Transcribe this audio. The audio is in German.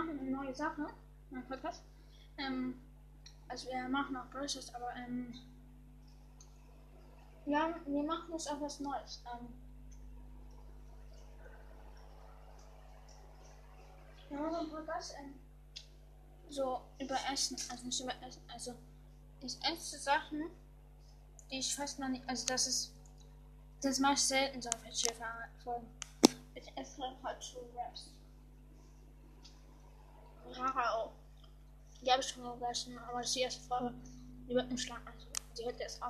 machen eine neue Sache, mein Podcast. Ähm, also wir machen auch Brushes, aber ähm, ja, wir machen jetzt auch was Neues. Ähm, wir machen einen Podcast ähm, so über Essen, also nicht über Essen, also ich esse Sachen, die ich fast noch nicht, also das ist, das mache ich selten so auf Folgen. Ich esse halt so Raps. Rara auch. Die habe ich schon gegessen, aber das ist die erste Folge. Die wird nicht lang, also die hört erst auf.